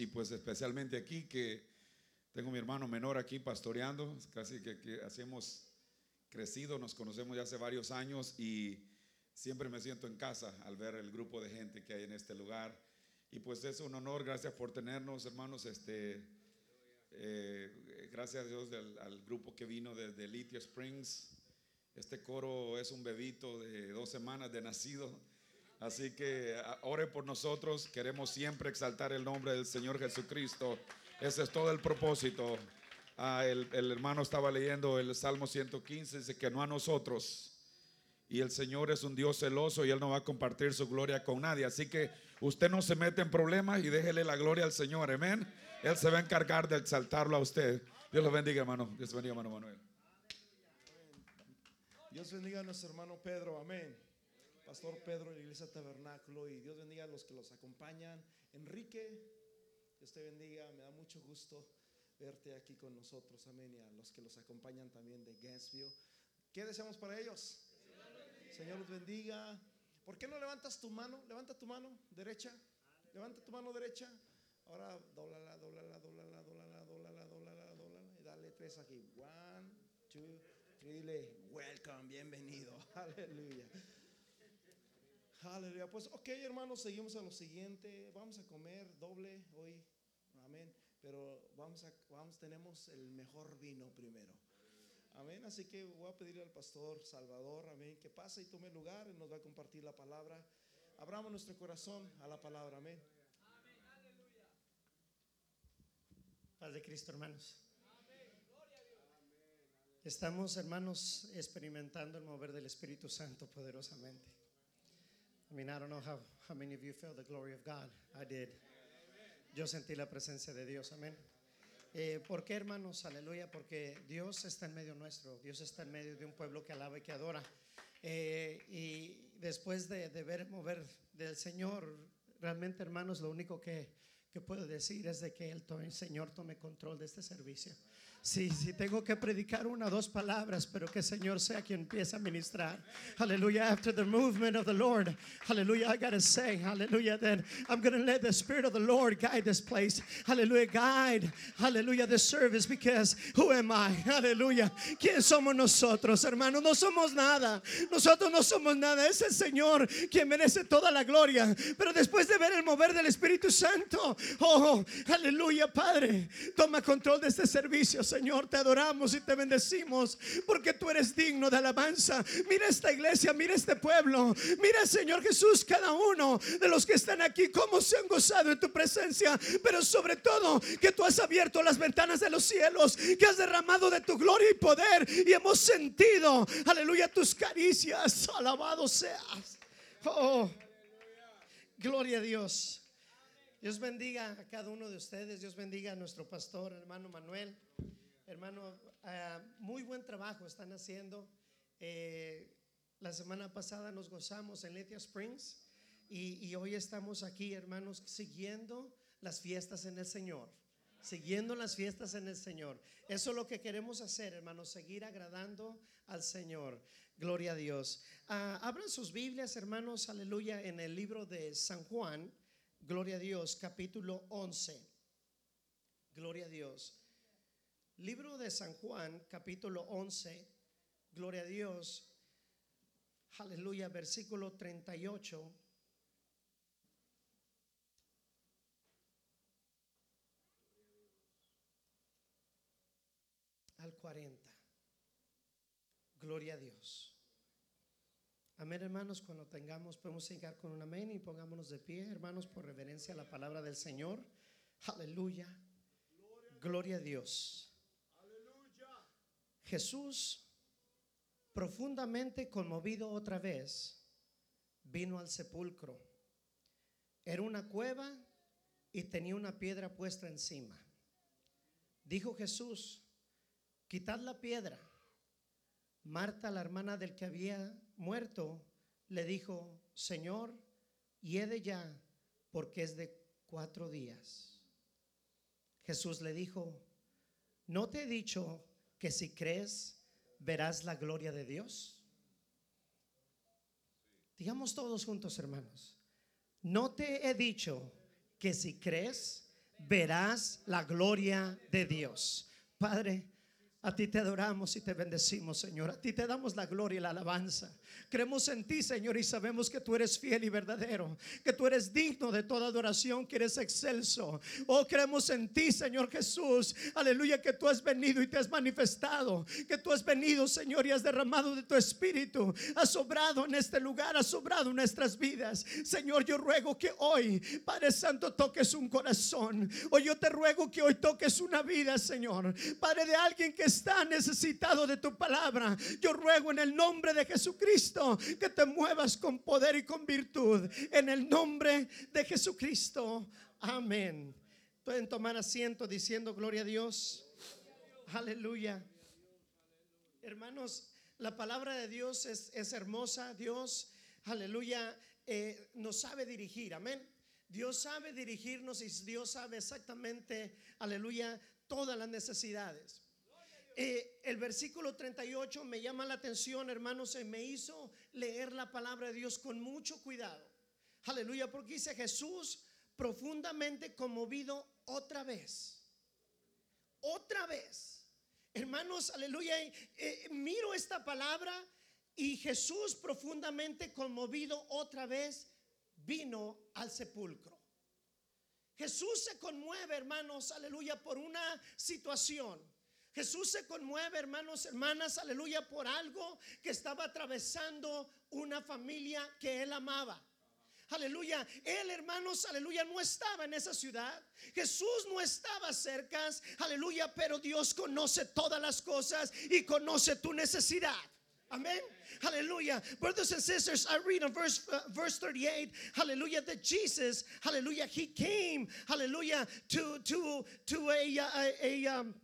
y pues especialmente aquí que tengo mi hermano menor aquí pastoreando, casi que, que así hemos crecido, nos conocemos ya hace varios años y siempre me siento en casa al ver el grupo de gente que hay en este lugar. Y pues es un honor, gracias por tenernos, hermanos. Este, eh, gracias a Dios del- al grupo que vino desde Lithia Springs. Este coro es un bebito de dos semanas de nacido. Así que ah, ore por nosotros. Queremos siempre exaltar el nombre del Señor Jesucristo. Ese es todo el propósito. Ah, el, el hermano estaba leyendo el Salmo 115, dice que no a nosotros. Y el Señor es un Dios celoso y Él no va a compartir su gloria con nadie. Así que usted no se mete en problemas y déjele la gloria al Señor. Amén. Él se va a encargar de exaltarlo a usted. Dios lo bendiga, hermano. Dios bendiga, hermano Manuel. Dios bendiga a nuestro hermano Pedro, amén. Pastor Pedro la Iglesia Tabernáculo y Dios bendiga a los que los acompañan. Enrique, Dios te bendiga, me da mucho gusto verte aquí con nosotros, amén. Y a los que los acompañan también de Gainesville. ¿Qué deseamos para ellos? Señor los bendiga. ¿Por qué no levantas tu mano? Levanta tu mano derecha. Levanta tu mano derecha. Ahora doblala, doblala, doblala, doblala, doblala, doblala, doblala. Y dale tres aquí. One, two, three. Dile, welcome, bienvenido. Aleluya. Aleluya. Pues, ok, hermanos, seguimos a lo siguiente. Vamos a comer doble hoy. Amén. Pero vamos a, vamos, tenemos el mejor vino primero. Amén. Así que voy a pedirle al pastor Salvador, amén, que pase y tome lugar y nos va a compartir la palabra. Abramos nuestro corazón a la palabra, amén. Paz de Cristo, hermanos. Estamos, hermanos, experimentando el mover del Espíritu Santo poderosamente. I mean, I don't know how, how many of you felt the glory of God. I did. Yo sentí la presencia de Dios, amén. Eh, ¿Por qué, hermanos? Aleluya, porque Dios está en medio nuestro. Dios está en medio de un pueblo que alaba y que adora. Eh, y después de, ver mover del Señor, realmente, hermanos, lo único que, puedo decir es de que el Señor tome control de este servicio. Sí, sí, tengo que predicar una o dos palabras, pero que el Señor sea quien empiece a ministrar. Hallelujah. After the movement of the Lord, hallelujah, I got to say, hallelujah, that I'm to let the Spirit of the Lord guide this place. Hallelujah, guide, hallelujah, this service because who am I? Hallelujah. ¿Quién somos nosotros, hermanos? No somos nada. Nosotros no somos nada. Es el Señor quien merece toda la gloria. Pero después de ver el mover del Espíritu Santo, oh, aleluya, Padre, toma control de este servicio, Señor. Te adoramos y te bendecimos porque tú eres digno de alabanza. Mira esta iglesia, mira este pueblo. Mira, Señor Jesús, cada uno de los que están aquí, cómo se han gozado en tu presencia. Pero sobre todo, que tú has abierto las ventanas de los cielos, que has derramado de tu gloria y poder. Y hemos sentido, aleluya, tus caricias. Alabado seas. Oh, gloria a Dios. Dios bendiga a cada uno de ustedes. Dios bendiga a nuestro pastor, hermano Manuel. Hermano, ah, muy buen trabajo están haciendo. Eh, la semana pasada nos gozamos en Lithia Springs y, y hoy estamos aquí, hermanos, siguiendo las fiestas en el Señor. Siguiendo las fiestas en el Señor. Eso es lo que queremos hacer, hermanos, seguir agradando al Señor. Gloria a Dios. Ah, abran sus Biblias, hermanos, aleluya, en el libro de San Juan. Gloria a Dios, capítulo 11. Gloria a Dios. Libro de San Juan, capítulo 11. Gloria a Dios. Aleluya, versículo 38. Al 40. Gloria a Dios. Amén, hermanos. Cuando tengamos, podemos llegar con un amén y pongámonos de pie, hermanos, por reverencia a la palabra del Señor. Aleluya. Gloria a Dios. Jesús, profundamente conmovido otra vez, vino al sepulcro. Era una cueva y tenía una piedra puesta encima. Dijo Jesús, quitad la piedra. Marta, la hermana del que había muerto, le dijo, Señor, hiede ya, porque es de cuatro días. Jesús le dijo, ¿no te he dicho que si crees verás la gloria de Dios? Digamos todos juntos, hermanos, ¿no te he dicho que si crees verás la gloria de Dios. Padre, a ti te adoramos y te bendecimos, Señor. A ti te damos la gloria y la alabanza. Creemos en ti, Señor, y sabemos que tú eres fiel y verdadero, que tú eres digno de toda adoración, que eres excelso. Oh, creemos en ti, Señor Jesús. Aleluya, que tú has venido y te has manifestado, que tú has venido, Señor, y has derramado de tu espíritu. Has sobrado en este lugar, has sobrado en nuestras vidas. Señor, yo ruego que hoy, Padre Santo, toques un corazón. Hoy yo te ruego que hoy toques una vida, Señor. Padre de alguien que está necesitado de tu palabra. Yo ruego en el nombre de Jesucristo que te muevas con poder y con virtud. En el nombre de Jesucristo. Amén. Pueden tomar asiento diciendo gloria a Dios. Aleluya. Hermanos, la palabra de Dios es, es hermosa. Dios, aleluya, eh, nos sabe dirigir. Amén. Dios sabe dirigirnos y Dios sabe exactamente, aleluya, todas las necesidades. Eh, el versículo 38 me llama la atención, hermanos, y me hizo leer la palabra de Dios con mucho cuidado. Aleluya, porque dice Jesús profundamente conmovido otra vez. Otra vez. Hermanos, aleluya, eh, miro esta palabra y Jesús profundamente conmovido otra vez vino al sepulcro. Jesús se conmueve, hermanos, aleluya, por una situación. Jesús se conmueve, hermanos, hermanas, aleluya, por algo que estaba atravesando una familia que él amaba. Aleluya. Él, hermanos, aleluya, no estaba en esa ciudad. Jesús no estaba cerca. Aleluya, pero Dios conoce todas las cosas y conoce tu necesidad. Amén. Hallelujah. Brothers and sisters, I read in verse uh, verse 38, hallelujah, that Jesus, hallelujah, he came, hallelujah, to to to a a, a um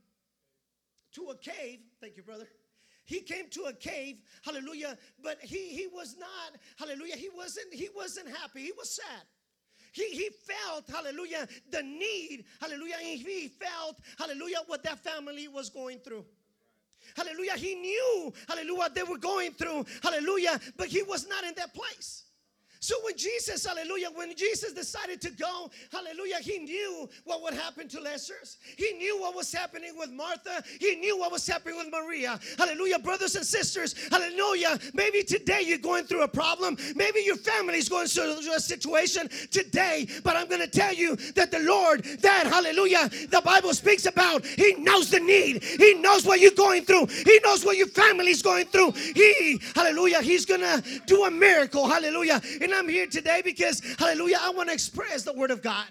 to a cave. Thank you, brother. He came to a cave, hallelujah, but he he was not, hallelujah, he wasn't he wasn't happy. He was sad. He, he felt, hallelujah, the need, hallelujah, he felt, hallelujah, what that family was going through. Hallelujah. He knew, hallelujah, they were going through. Hallelujah. But he was not in that place. So when Jesus, hallelujah, when Jesus decided to go, hallelujah, he knew what would happen to Lazarus. He knew what was happening with Martha. He knew what was happening with Maria. Hallelujah, brothers and sisters. Hallelujah. Maybe today you're going through a problem. Maybe your family's going through a situation today. But I'm going to tell you that the Lord, that hallelujah, the Bible speaks about, He knows the need. He knows what you're going through. He knows what your family's going through. He, hallelujah, He's going to do a miracle. Hallelujah. And I'm here today because, hallelujah, I want to express the word of God.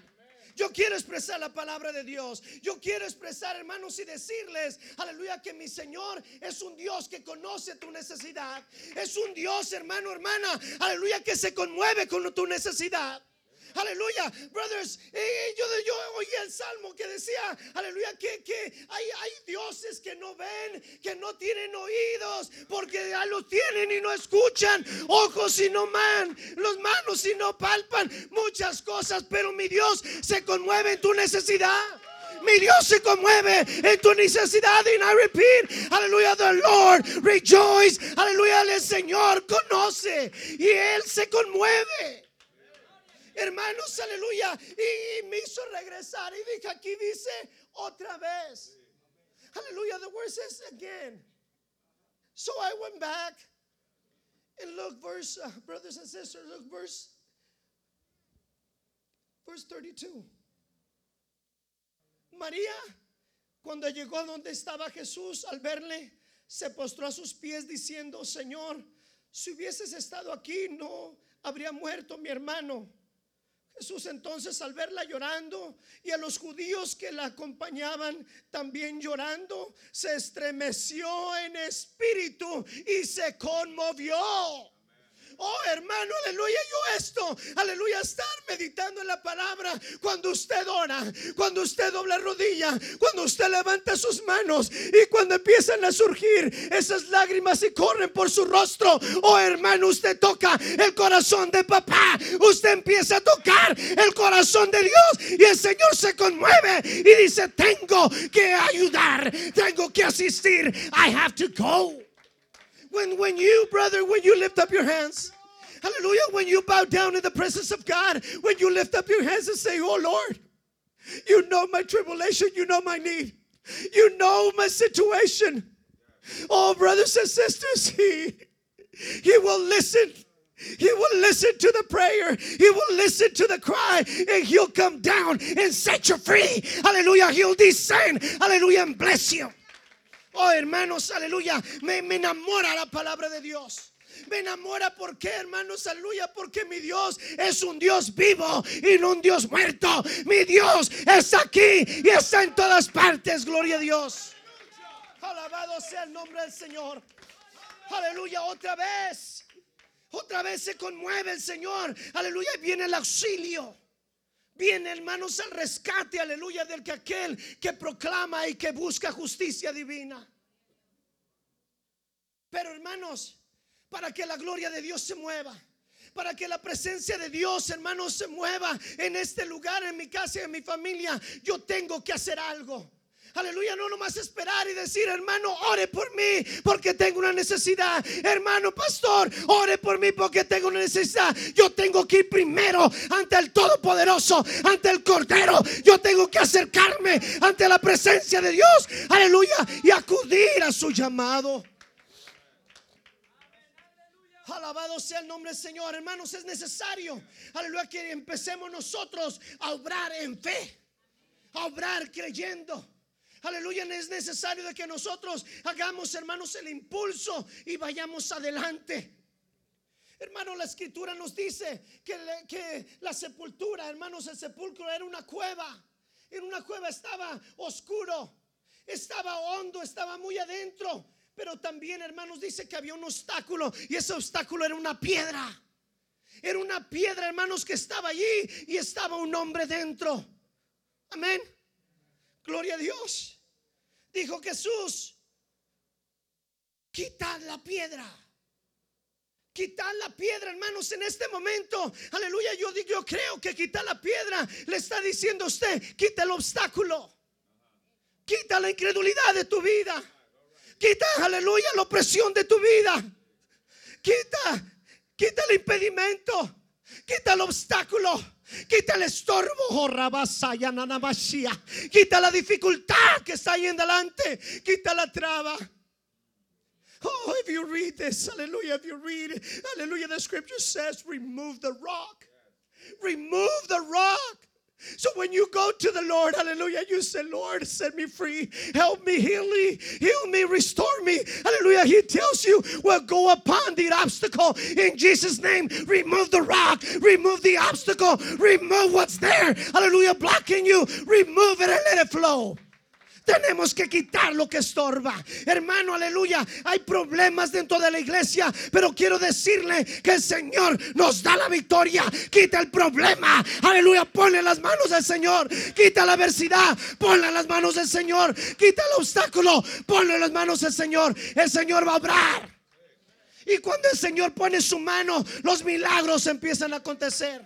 Yo quiero expresar la palabra de Dios. Yo quiero expresar, hermanos, y decirles, aleluya, que mi Señor es un Dios que conoce tu necesidad. Es un Dios, hermano, hermana, aleluya, que se conmueve con tu necesidad. Aleluya, brothers. yo, yo oí el salmo que decía, aleluya, que, que hay, hay dioses que no ven, que no tienen oídos, porque ya los tienen y no escuchan, ojos y no man, los manos y no palpan, muchas cosas, pero mi Dios se conmueve en tu necesidad. Mi Dios se conmueve en tu necesidad. Y I repeat, aleluya, the Lord rejoice. Aleluya, el Señor conoce y Él se conmueve. Hermanos, aleluya. Y, me hizo regresar. Y dije, aquí dice otra vez. Aleluya. The word says again. So I went back and look, verse, uh, brothers and sisters, look, verse, verse 32. María, cuando llegó a donde estaba Jesús, al verle, se postró a sus pies diciendo, Señor, si hubieses estado aquí, no habría muerto mi hermano. Jesús entonces al verla llorando y a los judíos que la acompañaban también llorando, se estremeció en espíritu y se conmovió. Oh, hermano, aleluya, yo esto, aleluya, estar meditando en la palabra cuando usted ora, cuando usted dobla rodilla, cuando usted levanta sus manos y cuando empiezan a surgir esas lágrimas y corren por su rostro. Oh, hermano, usted toca el corazón de papá, usted empieza a tocar el corazón de Dios y el Señor se conmueve y dice, tengo que ayudar, tengo que asistir, I have to go. When, when you, brother, when you lift up your hands, hallelujah, when you bow down in the presence of God, when you lift up your hands and say, Oh Lord, You know my tribulation. You know my need. You know my situation. Oh, brothers and sisters, He, he will listen. He will listen to the prayer. He will listen to the cry. And He'll come down and set you free. Hallelujah. He'll descend. Hallelujah. And bless you. Oh, hermanos, aleluya. Me, me enamora la palabra de Dios. Me enamora, ¿por qué, hermanos? Aleluya, porque mi Dios es un Dios vivo y no un Dios muerto. Mi Dios está aquí y está en todas partes. Gloria a Dios. Alabado sea el nombre del Señor. Aleluya, otra vez. Otra vez se conmueve el Señor. Aleluya, viene el auxilio. Viene, hermanos, al rescate, aleluya, del que aquel que proclama y que busca justicia divina. Pero, hermanos, para que la gloria de Dios se mueva. Para que la presencia de Dios, hermanos, se mueva en este lugar, en mi casa y en mi familia, yo tengo que hacer algo. Aleluya, no nomás esperar y decir, hermano, ore por mí porque tengo una necesidad. Hermano pastor, ore por mí porque tengo una necesidad. Yo tengo que ir primero ante el Todopoderoso, ante el Cordero. Yo tengo que acercarme ante la presencia de Dios. Aleluya, y acudir a su llamado. Alabado sea el nombre del Señor, hermanos, es necesario, aleluya, que empecemos nosotros a obrar en fe, a obrar creyendo. Aleluya, es necesario de que nosotros hagamos, hermanos, el impulso y vayamos adelante. Hermanos, la escritura nos dice que, que la sepultura, hermanos, el sepulcro era una cueva. En una cueva estaba oscuro, estaba hondo, estaba muy adentro. Pero también, hermanos, dice que había un obstáculo y ese obstáculo era una piedra. Era una piedra, hermanos, que estaba allí y estaba un hombre dentro. Amén. Gloria a Dios. Dijo Jesús, quitad la piedra. Quitad la piedra, hermanos, en este momento. Aleluya, yo yo creo que quitar la piedra le está diciendo a usted, quita el obstáculo. Quita la incredulidad de tu vida. Quita, aleluya, la opresión de tu vida. Quita, quita el impedimento. Quita el obstáculo. Quita el estorbo, oh, quita la dificultad que está ahí en delante, quita la traba. Oh, if you read this, hallelujah, if you read, hallelujah, the scripture says, remove the rock. Remove the rock. So when you go to the Lord, hallelujah, you say, Lord, set me free, help me, heal me, heal me, restore me. Hallelujah. He tells you, well, go upon the obstacle in Jesus' name. Remove the rock, remove the obstacle, remove what's there. Hallelujah, blocking you. Remove it and let it flow. Tenemos que quitar lo que estorba. Hermano, aleluya. Hay problemas dentro de la iglesia, pero quiero decirle que el Señor nos da la victoria. Quita el problema. Aleluya. Ponle las manos del Señor. Quita la adversidad. Ponle las manos del Señor. Quita el obstáculo. Ponle las manos del Señor. El Señor va a obrar. Y cuando el Señor pone su mano, los milagros empiezan a acontecer.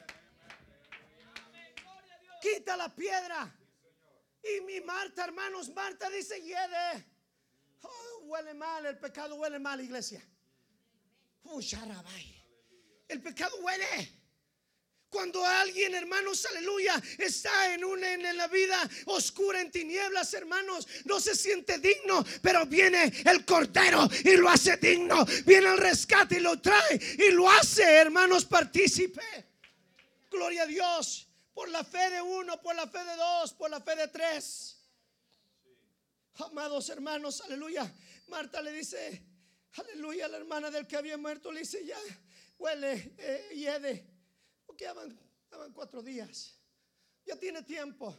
Quita la piedra. Y mi Marta, hermanos, Marta dice. Oh, huele mal, el pecado huele mal, iglesia. El pecado huele. Cuando alguien, hermanos, aleluya, está en una en la vida oscura, en tinieblas, hermanos, no se siente digno, pero viene el cordero y lo hace digno. Viene el rescate y lo trae y lo hace, hermanos, partícipe. Gloria a Dios por la fe de uno, por la fe de dos, por la fe de tres. Amados hermanos, aleluya. Marta le dice, aleluya, la hermana del que había muerto le dice, ya, huele, eh. Porque ya cuatro días. Ya tiene tiempo.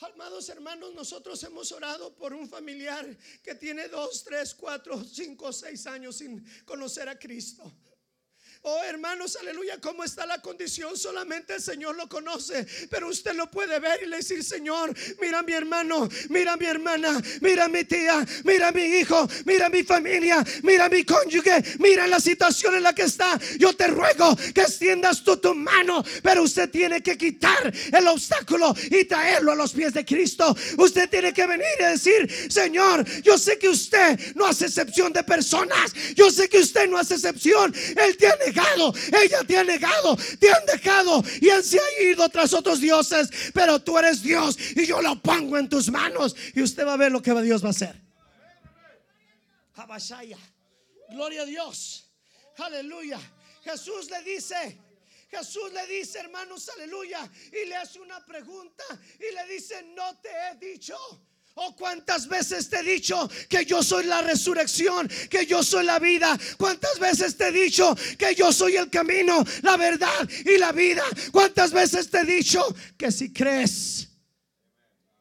Amados hermanos, nosotros hemos orado por un familiar que tiene dos, tres, cuatro, cinco, seis años sin conocer a Cristo. Oh hermanos, aleluya, ¿cómo está la condición? Solamente el Señor lo conoce, pero usted lo puede ver y le decir, Señor, mira a mi hermano, mira a mi hermana, mira a mi tía, mira a mi hijo, mira a mi familia, mira a mi cónyuge, mira la situación en la que está. Yo te ruego que extiendas tú tu mano, pero usted tiene que quitar el obstáculo y traerlo a los pies de Cristo. Usted tiene que venir y decir, Señor, yo sé que usted no hace excepción de personas, yo sé que usted no hace excepción, Él tiene ella te ha negado, te han dejado y han se ha ido tras otros dioses, pero tú eres Dios y yo lo pongo en tus manos y usted va a ver lo que Dios va a hacer. Abashaya. Gloria a Dios. Aleluya. Jesús le dice, Jesús le dice, hermanos, aleluya, y le hace una pregunta y le dice, no te he dicho. Oh, cuántas veces te he dicho que yo soy la resurrección, que yo soy la vida. Cuántas veces te he dicho que yo soy el camino, la verdad y la vida. Cuántas veces te he dicho que si crees,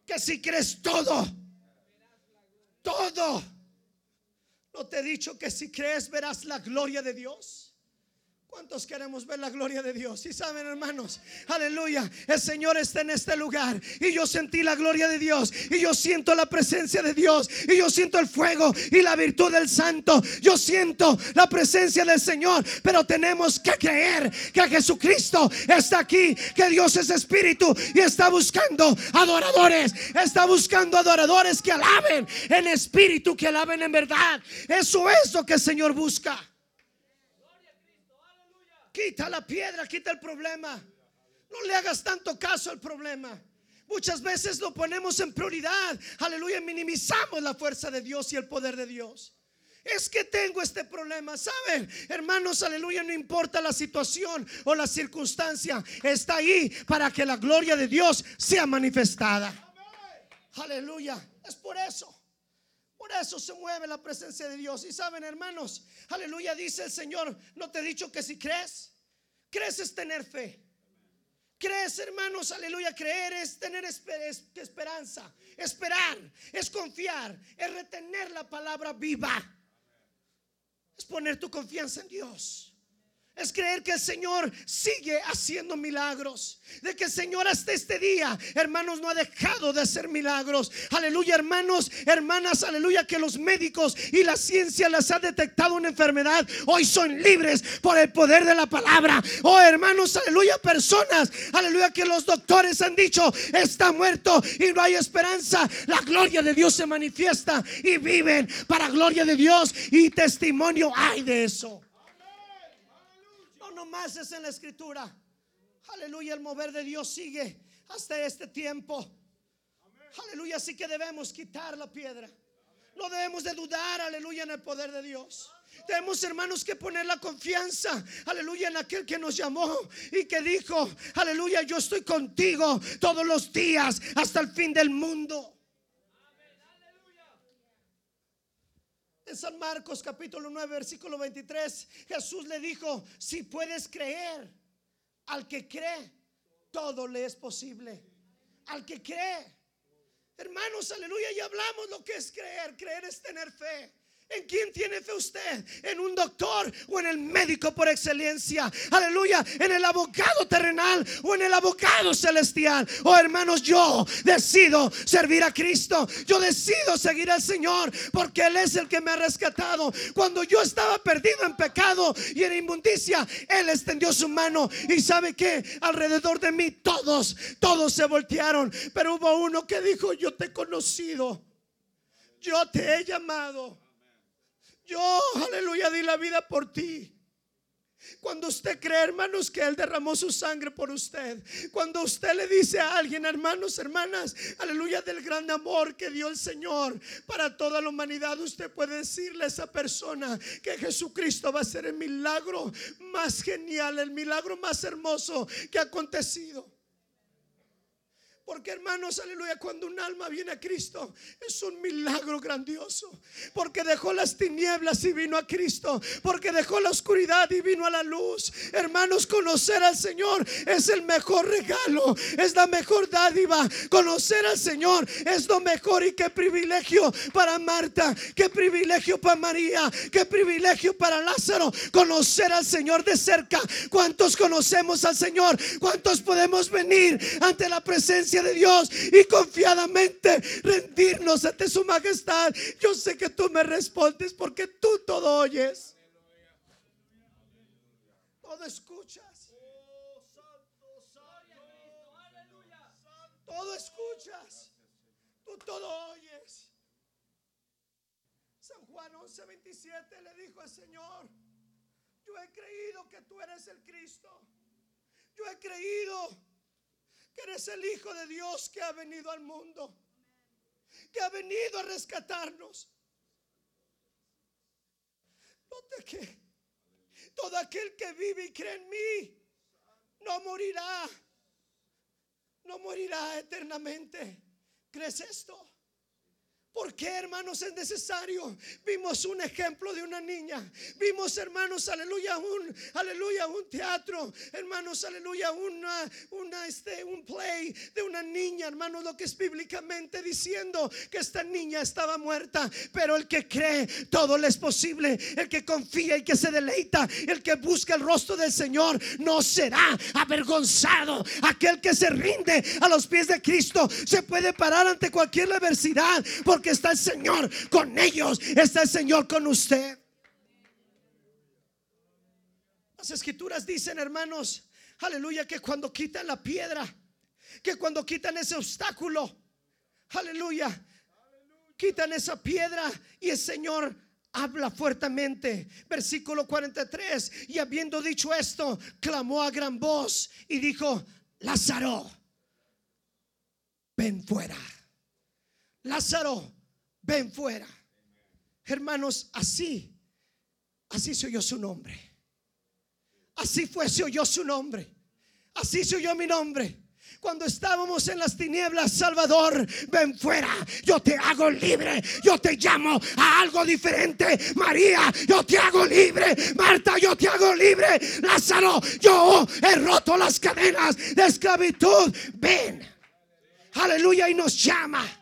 que si crees todo, todo. No te he dicho que si crees verás la gloria de Dios. ¿Cuántos queremos ver la gloria de Dios? Y saben, hermanos, aleluya, el Señor está en este lugar y yo sentí la gloria de Dios y yo siento la presencia de Dios y yo siento el fuego y la virtud del Santo. Yo siento la presencia del Señor, pero tenemos que creer que Jesucristo está aquí, que Dios es espíritu y está buscando adoradores, está buscando adoradores que alaben en espíritu, que alaben en verdad. Eso es lo que el Señor busca. Quita la piedra, quita el problema. No le hagas tanto caso al problema. Muchas veces lo ponemos en prioridad. Aleluya, minimizamos la fuerza de Dios y el poder de Dios. Es que tengo este problema, ¿saben? Hermanos, aleluya, no importa la situación o la circunstancia, está ahí para que la gloria de Dios sea manifestada. Aleluya, es por eso. Por eso se mueve la presencia de Dios. Y saben, hermanos, aleluya, dice el Señor, no te he dicho que si crees, crees es tener fe. Crees, hermanos, aleluya, creer es tener esperanza. Esperar es confiar, es retener la palabra viva. Es poner tu confianza en Dios es creer que el Señor sigue haciendo milagros. De que el Señor hasta este día, hermanos, no ha dejado de hacer milagros. Aleluya, hermanos, hermanas, aleluya, que los médicos y la ciencia les ha detectado una enfermedad. Hoy son libres por el poder de la palabra. Oh, hermanos, aleluya, personas, aleluya, que los doctores han dicho, está muerto y no hay esperanza. La gloria de Dios se manifiesta y viven para gloria de Dios. Y testimonio hay de eso más es en la escritura. Aleluya, el mover de Dios sigue hasta este tiempo. Aleluya, así que debemos quitar la piedra. No debemos de dudar, aleluya, en el poder de Dios. Tenemos hermanos que poner la confianza, aleluya, en aquel que nos llamó y que dijo, aleluya, yo estoy contigo todos los días hasta el fin del mundo. En San Marcos capítulo 9 versículo 23, Jesús le dijo, si puedes creer, al que cree, todo le es posible. Al que cree. Hermanos, aleluya, ya hablamos lo que es creer. Creer es tener fe. ¿En quién tiene fe usted? ¿En un doctor o en el médico por excelencia? Aleluya, en el abogado terrenal o en el abogado celestial. Oh hermanos, yo decido servir a Cristo. Yo decido seguir al Señor porque Él es el que me ha rescatado. Cuando yo estaba perdido en pecado y en inmundicia, Él extendió su mano y sabe que alrededor de mí todos, todos se voltearon. Pero hubo uno que dijo, yo te he conocido. Yo te he llamado. Yo, aleluya, di la vida por ti. Cuando usted cree, hermanos, que Él derramó su sangre por usted. Cuando usted le dice a alguien, hermanos, hermanas, aleluya, del gran amor que dio el Señor para toda la humanidad, usted puede decirle a esa persona que Jesucristo va a ser el milagro más genial, el milagro más hermoso que ha acontecido. Porque hermanos, aleluya, cuando un alma viene a Cristo es un milagro grandioso. Porque dejó las tinieblas y vino a Cristo. Porque dejó la oscuridad y vino a la luz. Hermanos, conocer al Señor es el mejor regalo. Es la mejor dádiva. Conocer al Señor es lo mejor y qué privilegio para Marta. Qué privilegio para María. Qué privilegio para Lázaro. Conocer al Señor de cerca. ¿Cuántos conocemos al Señor? ¿Cuántos podemos venir ante la presencia? De Dios y confiadamente rendirnos ante su majestad. Yo sé que tú me respondes porque tú todo oyes. Todo escuchas. Todo escuchas. Tú todo oyes. San Juan 11:27 le dijo al Señor, Yo he creído que tú eres el Cristo. Yo he creído que eres el Hijo de Dios que ha venido al mundo, que ha venido a rescatarnos. Note que todo aquel que vive y cree en mí no morirá, no morirá eternamente. ¿Crees esto? ¿Por qué, hermanos, es necesario? Vimos un ejemplo de una niña. Vimos, hermanos, aleluya, un, aleluya, un teatro. Hermanos, aleluya, una, una, este, un play de una niña, hermanos, lo que es bíblicamente diciendo que esta niña estaba muerta. Pero el que cree, todo le es posible. El que confía y que se deleita, el que busca el rostro del Señor, no será avergonzado. Aquel que se rinde a los pies de Cristo se puede parar ante cualquier adversidad. Porque está el Señor con ellos, está el Señor con usted. Las escrituras dicen, hermanos, aleluya, que cuando quitan la piedra, que cuando quitan ese obstáculo, aleluya, quitan esa piedra y el Señor habla fuertemente. Versículo 43, y habiendo dicho esto, clamó a gran voz y dijo, Lázaro, ven fuera. Lázaro, ven fuera. Hermanos, así, así se oyó su nombre. Así fue, se oyó su nombre. Así se oyó mi nombre. Cuando estábamos en las tinieblas, Salvador, ven fuera. Yo te hago libre. Yo te llamo a algo diferente. María, yo te hago libre. Marta, yo te hago libre. Lázaro, yo he roto las cadenas de esclavitud. Ven. Aleluya y nos llama.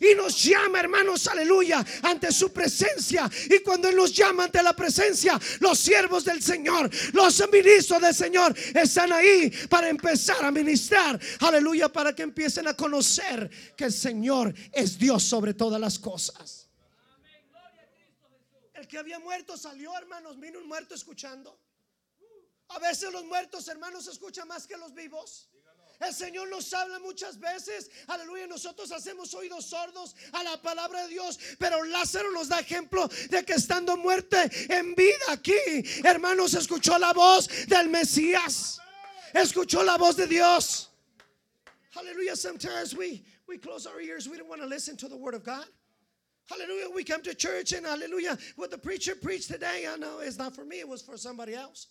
Y nos llama, hermanos, aleluya, ante su presencia. Y cuando Él nos llama ante la presencia, los siervos del Señor, los ministros del Señor, están ahí para empezar a ministrar. Aleluya, para que empiecen a conocer que el Señor es Dios sobre todas las cosas. El que había muerto salió, hermanos. Vino un muerto escuchando. A veces los muertos, hermanos, escuchan más que los vivos. El Señor nos habla muchas veces. Aleluya. Nosotros hacemos oídos sordos a la palabra de Dios. Pero Lázaro nos da ejemplo de que estando muerte en vida aquí, hermanos, escuchó la voz del Mesías. Escuchó la voz de Dios. Hallelujah. Sometimes we, we close our ears. We don't want to listen to the word of God. Hallelujah. We come to church and hallelujah. What the preacher preached today, I know it's not for me, it was for somebody else.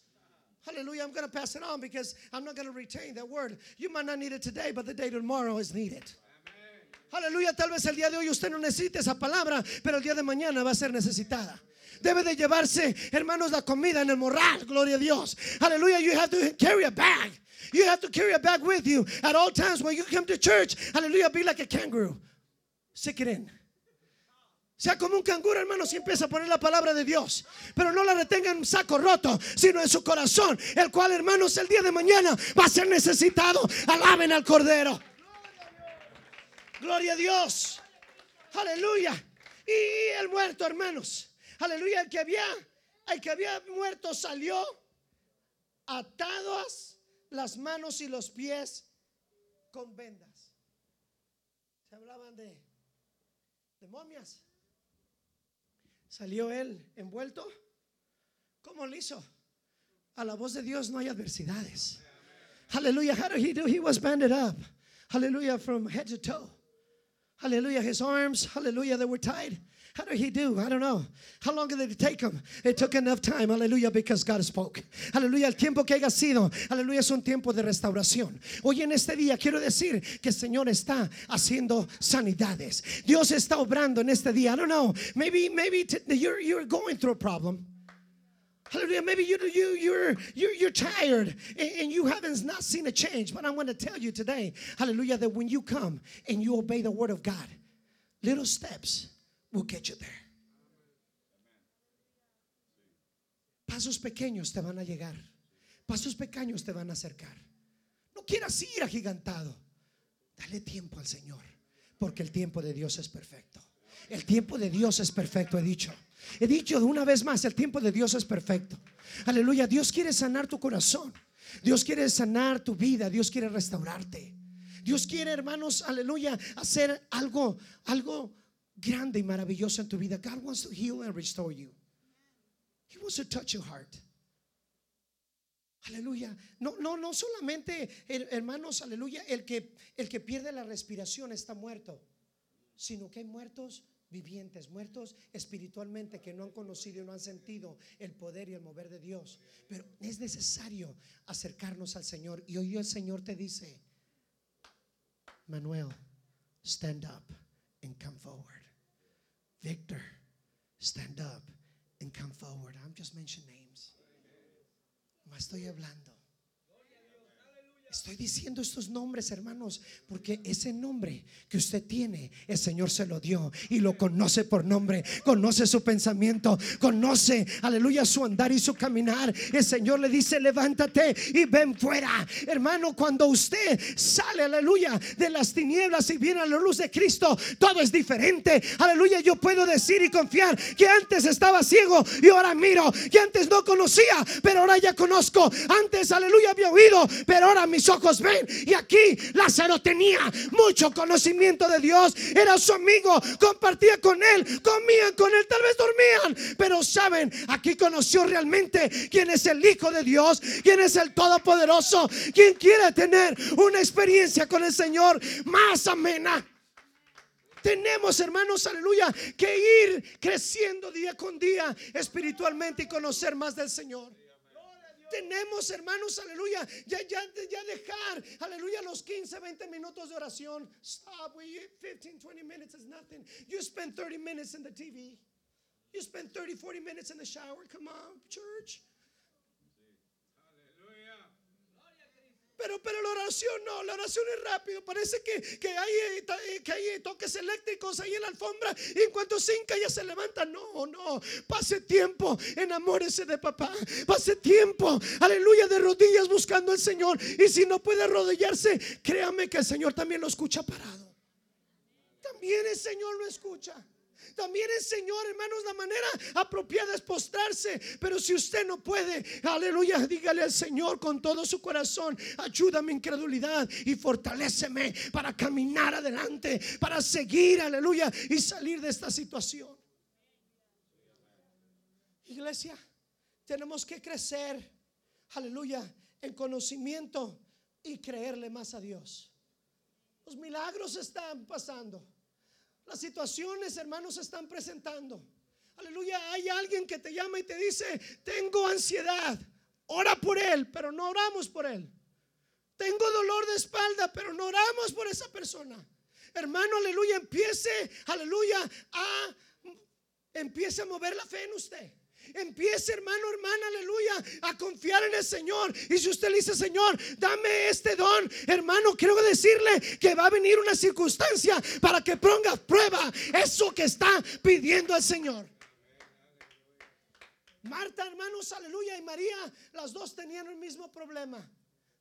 Hallelujah. I'm going to pass it on because I'm not going to retain that word. You might not need it today, but the day tomorrow is needed. Aleluya, tal vez el día de hoy usted no necesite esa palabra, pero el día de mañana va a ser necesitada. Debe de llevarse, hermanos, la comida en el morral, gloria a Dios. Aleluya, you have to carry a bag. You have to carry a bag with you at all times when you come to church. Hallelujah, be like a kangaroo. Stick it in. Sea como un canguro, hermano, si empieza a poner la palabra de Dios. Pero no la retenga en un saco roto, sino en su corazón. El cual, hermanos, el día de mañana va a ser necesitado. Alaben al Cordero. Gloria a Dios. Aleluya. Y el muerto, hermanos. Aleluya. El que había, el que había muerto salió atadas las manos y los pies con vendas. Se hablaban de, de momias. Salió él envuelto. ¿Cómo lo hizo? A la voz de Dios no hay adversidades. Hallelujah. How did he do? He was banded up. Hallelujah. From head to toe. Hallelujah. His arms, hallelujah, they were tied. How did he do? I don't know. How long did it take him? It took enough time, hallelujah, because God spoke. Aleluya, el tiempo que haya sido, aleluya, es un tiempo de restauración. Hoy en este día quiero decir que el Señor está haciendo sanidades. Dios está obrando en este día. I don't know. Maybe, maybe you're, you're going through a problem. Hallelujah. Maybe you, you, you're, you're, you're tired and, and you haven't not seen a change. But I'm going to tell you today, hallelujah, that when you come and you obey the word of God, little steps will get you there. Pasos pequeños te van a llegar. Pasos pequeños te van a acercar. No quieras ir agigantado. Dale tiempo al Señor, porque el tiempo de Dios es perfecto. El tiempo de Dios es perfecto, he dicho. He dicho una vez más, el tiempo de Dios es perfecto. Aleluya, Dios quiere sanar tu corazón. Dios quiere sanar tu vida, Dios quiere restaurarte. Dios quiere, hermanos, aleluya, hacer algo algo grande y maravilloso en tu vida. God wants to heal and restore you. He wants to touch your heart. Aleluya. No, no, no solamente, her- hermanos, aleluya, el que, el que pierde la respiración está muerto, sino que hay muertos vivientes, muertos espiritualmente que no han conocido y no han sentido el poder y el mover de Dios. Pero es necesario acercarnos al Señor. Y hoy el Señor te dice, Manuel, stand up and come forward. Victor, stand up and come forward. I'm just mentioning names. No estoy hablando. Estoy diciendo estos nombres, hermanos, porque ese nombre que usted tiene, el Señor se lo dio y lo conoce por nombre, conoce su pensamiento, conoce, aleluya, su andar y su caminar. El Señor le dice, levántate y ven fuera. Hermano, cuando usted sale, aleluya, de las tinieblas y viene a la luz de Cristo, todo es diferente. Aleluya, yo puedo decir y confiar que antes estaba ciego y ahora miro, que antes no conocía, pero ahora ya conozco. Antes, aleluya, había oído, pero ahora mis ojos ven. Y aquí Lázaro tenía mucho conocimiento de Dios, era su amigo, compartía con él, comían con él, tal vez dormían, pero saben, aquí conoció realmente quién es el Hijo de Dios, quién es el Todopoderoso, quien quiere tener una experiencia con el Señor más amena. Tenemos, hermanos, aleluya, que ir creciendo día con día espiritualmente y conocer más del Señor. Tenemos, hermanos, aleluya, ya, ya, ya dejar, aleluya, los 15, 20 minutos de oración. Stop, we 15, 20 minutes is nothing. You spend 30 minutes in the TV. You spend 30, 40 minutes in the shower. Come on, church. Pero, pero la oración no, la oración es rápido. Parece que, que, hay, eh, eh, que hay toques eléctricos ahí en la alfombra y en cuanto se hinca ya se levanta. No, no. Pase tiempo, enamórese de papá. Pase tiempo, aleluya, de rodillas buscando al Señor. Y si no puede arrodillarse, créame que el Señor también lo escucha parado. También el Señor lo escucha. También el Señor, hermanos, la manera apropiada es postrarse. Pero si usted no puede, aleluya, dígale al Señor con todo su corazón, ayúdame incredulidad y fortaléceme para caminar adelante, para seguir, aleluya, y salir de esta situación. Iglesia, tenemos que crecer, aleluya, en conocimiento y creerle más a Dios. Los milagros están pasando. Las situaciones, hermanos, se están presentando. Aleluya, hay alguien que te llama y te dice, tengo ansiedad. Ora por él, pero no oramos por él. Tengo dolor de espalda, pero no oramos por esa persona. Hermano, aleluya, empiece, aleluya, a empiece a mover la fe en usted. Empiece, hermano, hermana, aleluya, a confiar en el Señor. Y si usted le dice, Señor, dame este don, hermano, quiero decirle que va a venir una circunstancia para que ponga prueba eso que está pidiendo al Señor. Marta, hermanos, aleluya, y María, las dos tenían el mismo problema.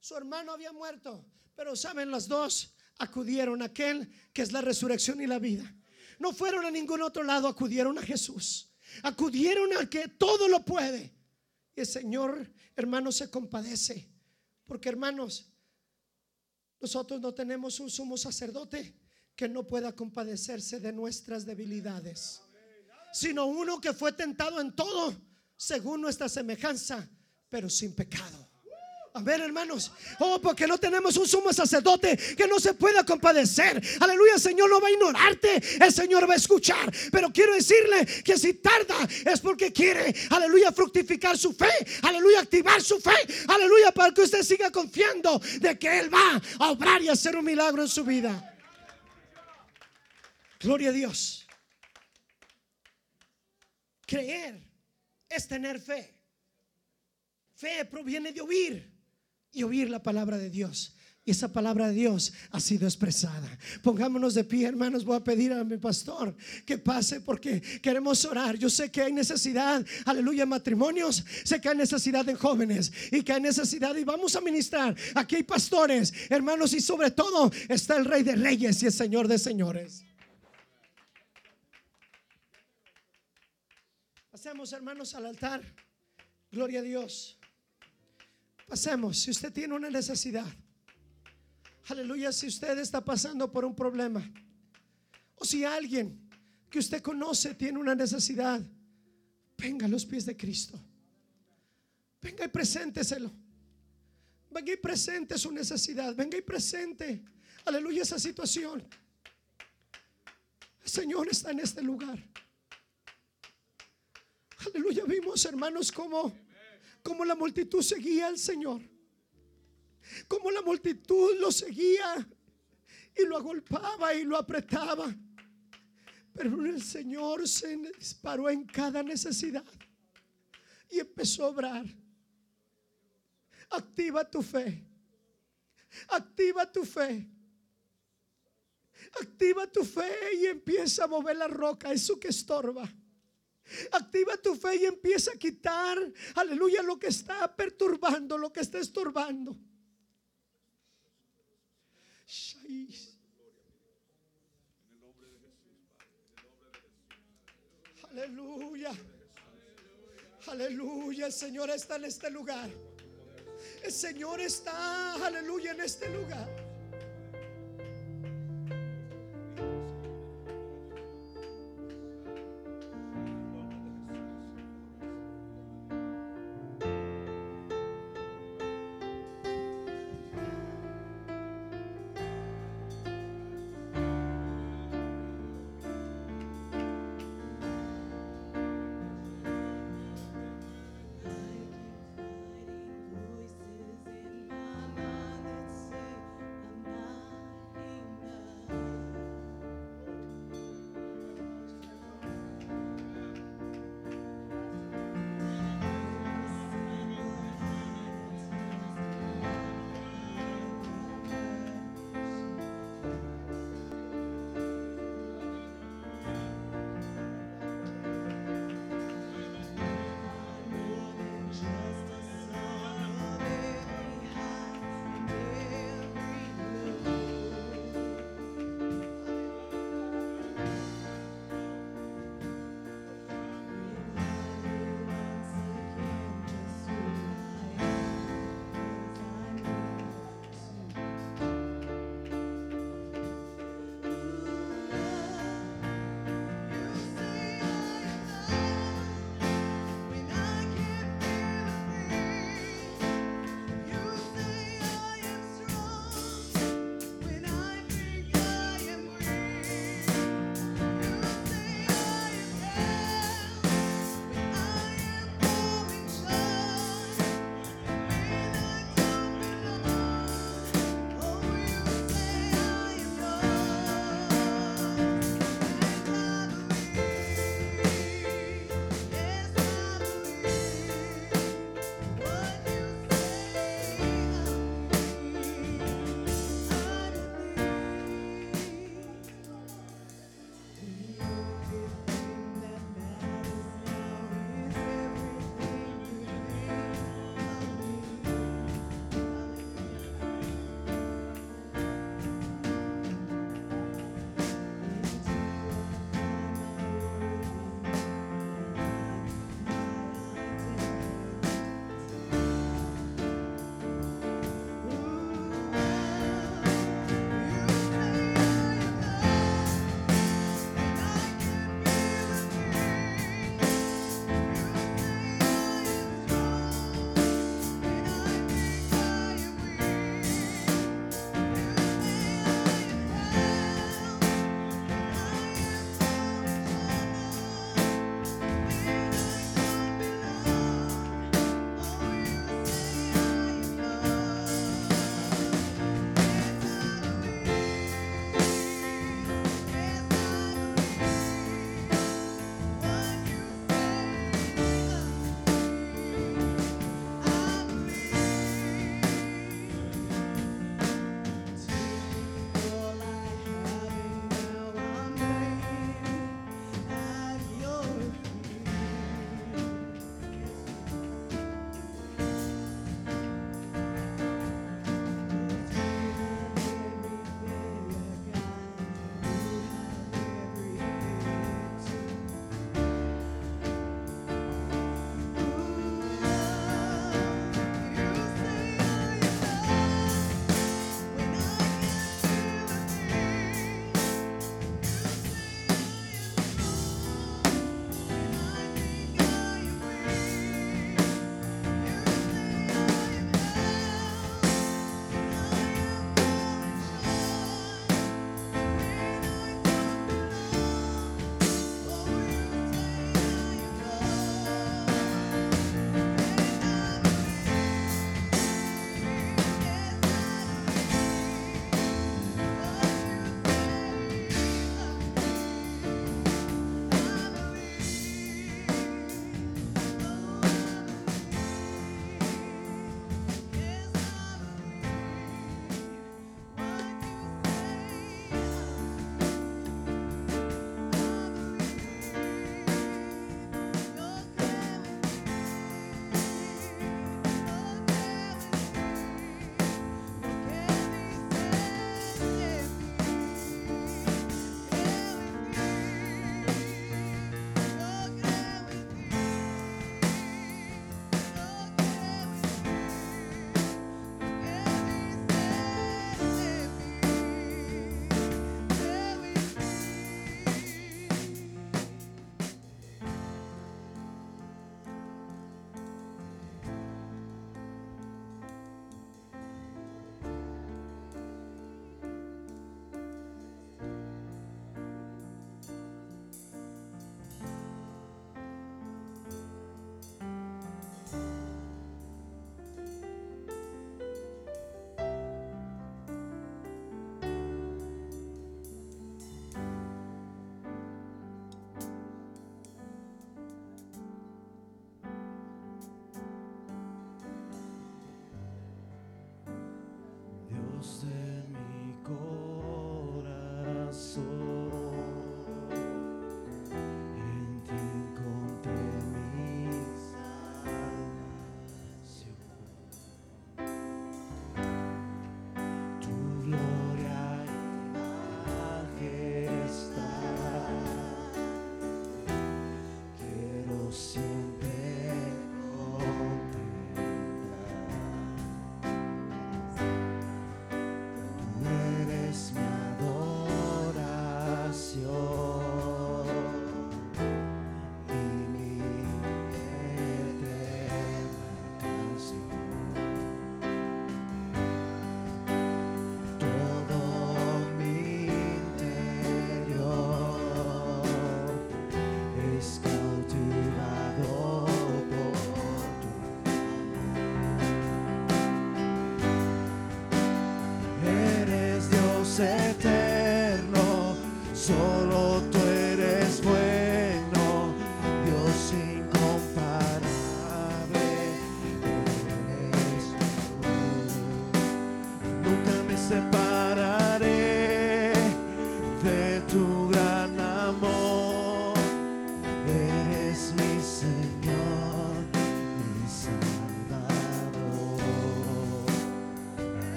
Su hermano había muerto, pero saben, las dos acudieron a aquel que es la resurrección y la vida. No fueron a ningún otro lado, acudieron a Jesús. Acudieron al que todo lo puede. Y el Señor, hermanos, se compadece. Porque, hermanos, nosotros no tenemos un sumo sacerdote que no pueda compadecerse de nuestras debilidades, sino uno que fue tentado en todo, según nuestra semejanza, pero sin pecado. Amén, hermanos. Oh, porque no tenemos un sumo sacerdote que no se pueda compadecer. Aleluya, el Señor no va a ignorarte. El Señor va a escuchar. Pero quiero decirle que si tarda es porque quiere, aleluya, fructificar su fe. Aleluya, activar su fe. Aleluya, para que usted siga confiando de que Él va a obrar y hacer un milagro en su vida. Gloria a Dios. Creer es tener fe. Fe proviene de oír y oír la palabra de Dios. Y esa palabra de Dios ha sido expresada. Pongámonos de pie, hermanos. Voy a pedir a mi pastor que pase porque queremos orar. Yo sé que hay necesidad, aleluya, en matrimonios. Sé que hay necesidad en jóvenes y que hay necesidad. Y vamos a ministrar. Aquí hay pastores, hermanos, y sobre todo está el Rey de Reyes y el Señor de Señores. Pasemos, hermanos, al altar. Gloria a Dios. Pasemos. Si usted tiene una necesidad, aleluya, si usted está pasando por un problema, o si alguien que usted conoce tiene una necesidad, venga a los pies de Cristo. Venga y presénteselo. Venga y presente su necesidad. Venga y presente. Aleluya esa situación. El Señor está en este lugar. Aleluya. Vimos, hermanos, como, como la multitud seguía al Señor. Como la multitud lo seguía y lo agolpaba y lo apretaba. Pero el Señor se disparó en cada necesidad y empezó a obrar. Activa tu fe. Activa tu fe. Activa tu fe y empieza a mover la roca, eso que estorba. Activa tu fe y empieza a quitar, aleluya, lo que está perturbando, lo que está estorbando. Aleluya. Aleluya. El Señor está en este lugar. El Señor está, aleluya, en este lugar.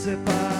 separa.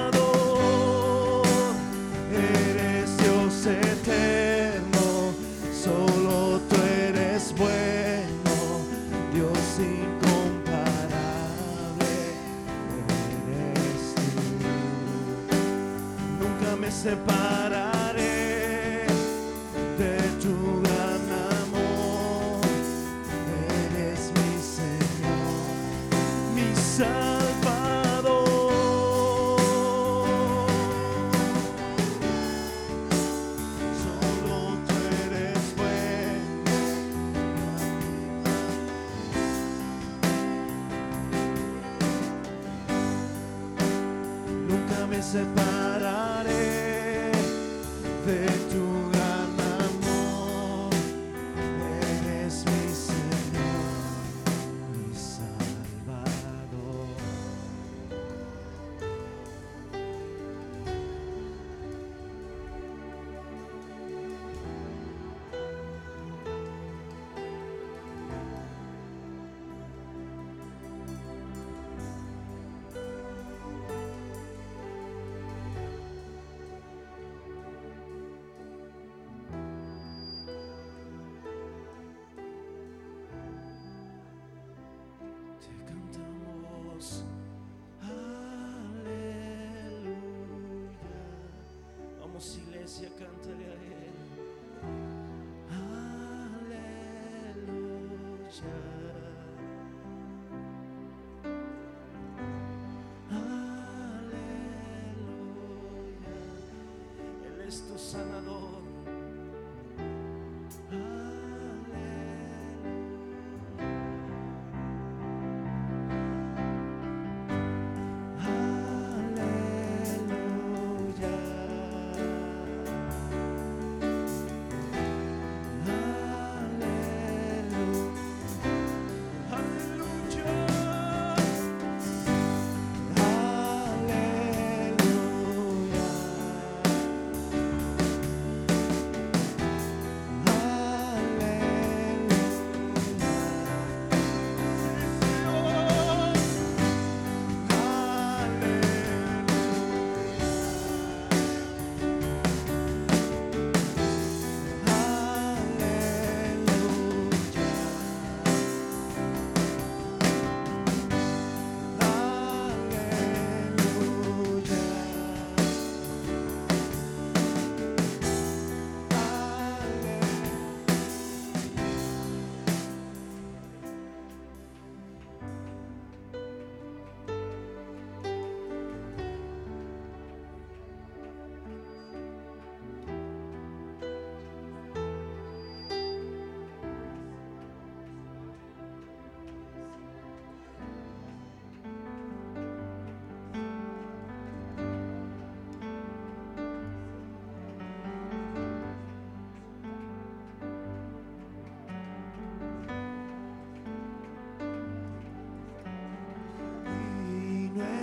separa. Aleluya. Él es tu sanador.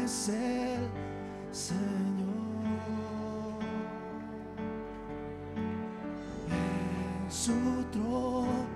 Es el Señor. En su trono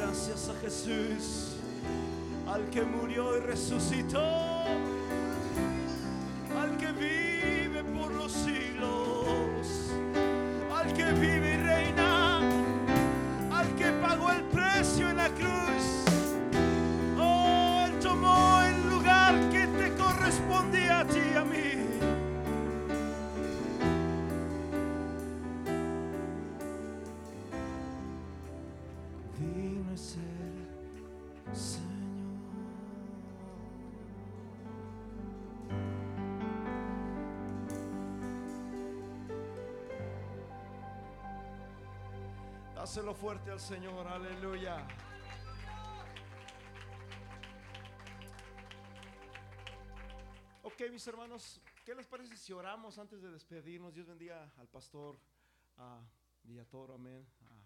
gracias a Jesús, al que murió y resucitó, Dáselo fuerte al Señor, aleluya. Ok, mis hermanos, ¿qué les parece si oramos antes de despedirnos? Dios bendiga al pastor a Villatoro, amén. A-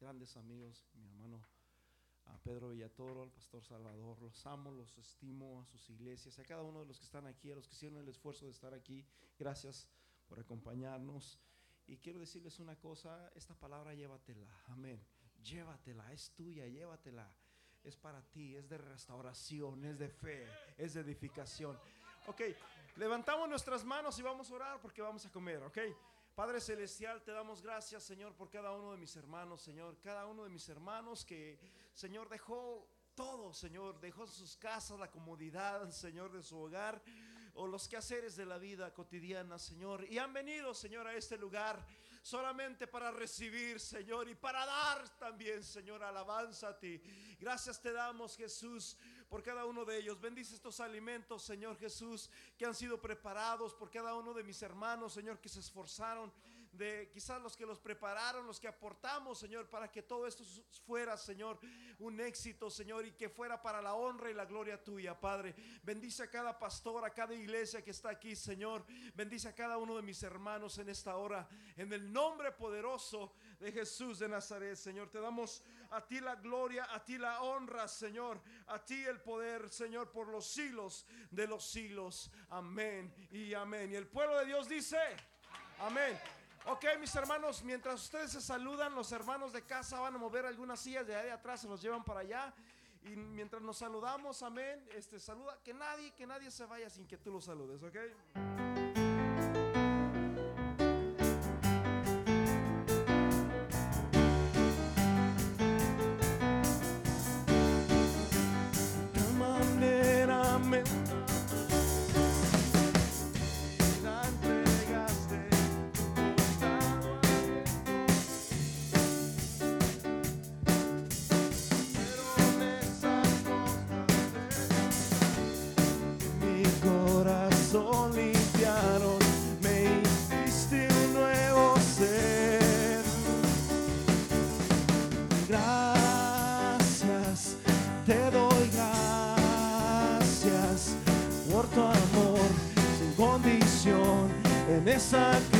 grandes amigos, mi hermano a Pedro Villatoro, al pastor Salvador. Los amo, los estimo a sus iglesias, a cada uno de los que están aquí, a los que hicieron el esfuerzo de estar aquí. Gracias por acompañarnos. Y quiero decirles una cosa, esta palabra llévatela, amén. Llévatela, es tuya, llévatela. Es para ti, es de restauración, es de fe, es de edificación. Ok, levantamos nuestras manos y vamos a orar porque vamos a comer, ok. Padre Celestial, te damos gracias, Señor, por cada uno de mis hermanos, Señor. Cada uno de mis hermanos que, Señor, dejó todo, Señor. Dejó sus casas, la comodidad, Señor, de su hogar o los quehaceres de la vida cotidiana, Señor. Y han venido, Señor, a este lugar solamente para recibir, Señor, y para dar también, Señor, alabanza a ti. Gracias te damos, Jesús, por cada uno de ellos. Bendice estos alimentos, Señor Jesús, que han sido preparados por cada uno de mis hermanos, Señor, que se esforzaron de quizás los que los prepararon, los que aportamos, Señor, para que todo esto fuera, Señor, un éxito, Señor, y que fuera para la honra y la gloria tuya, Padre. Bendice a cada pastor, a cada iglesia que está aquí, Señor. Bendice a cada uno de mis hermanos en esta hora, en el nombre poderoso de Jesús de Nazaret, Señor. Te damos a ti la gloria, a ti la honra, Señor, a ti el poder, Señor, por los siglos de los siglos. Amén y amén. Y el pueblo de Dios dice, amén. Ok, mis hermanos, mientras ustedes se saludan, los hermanos de casa van a mover algunas sillas de ahí atrás, se los llevan para allá. Y mientras nos saludamos, amén, este saluda, que nadie, que nadie se vaya sin que tú los saludes, ok. En esa cruz.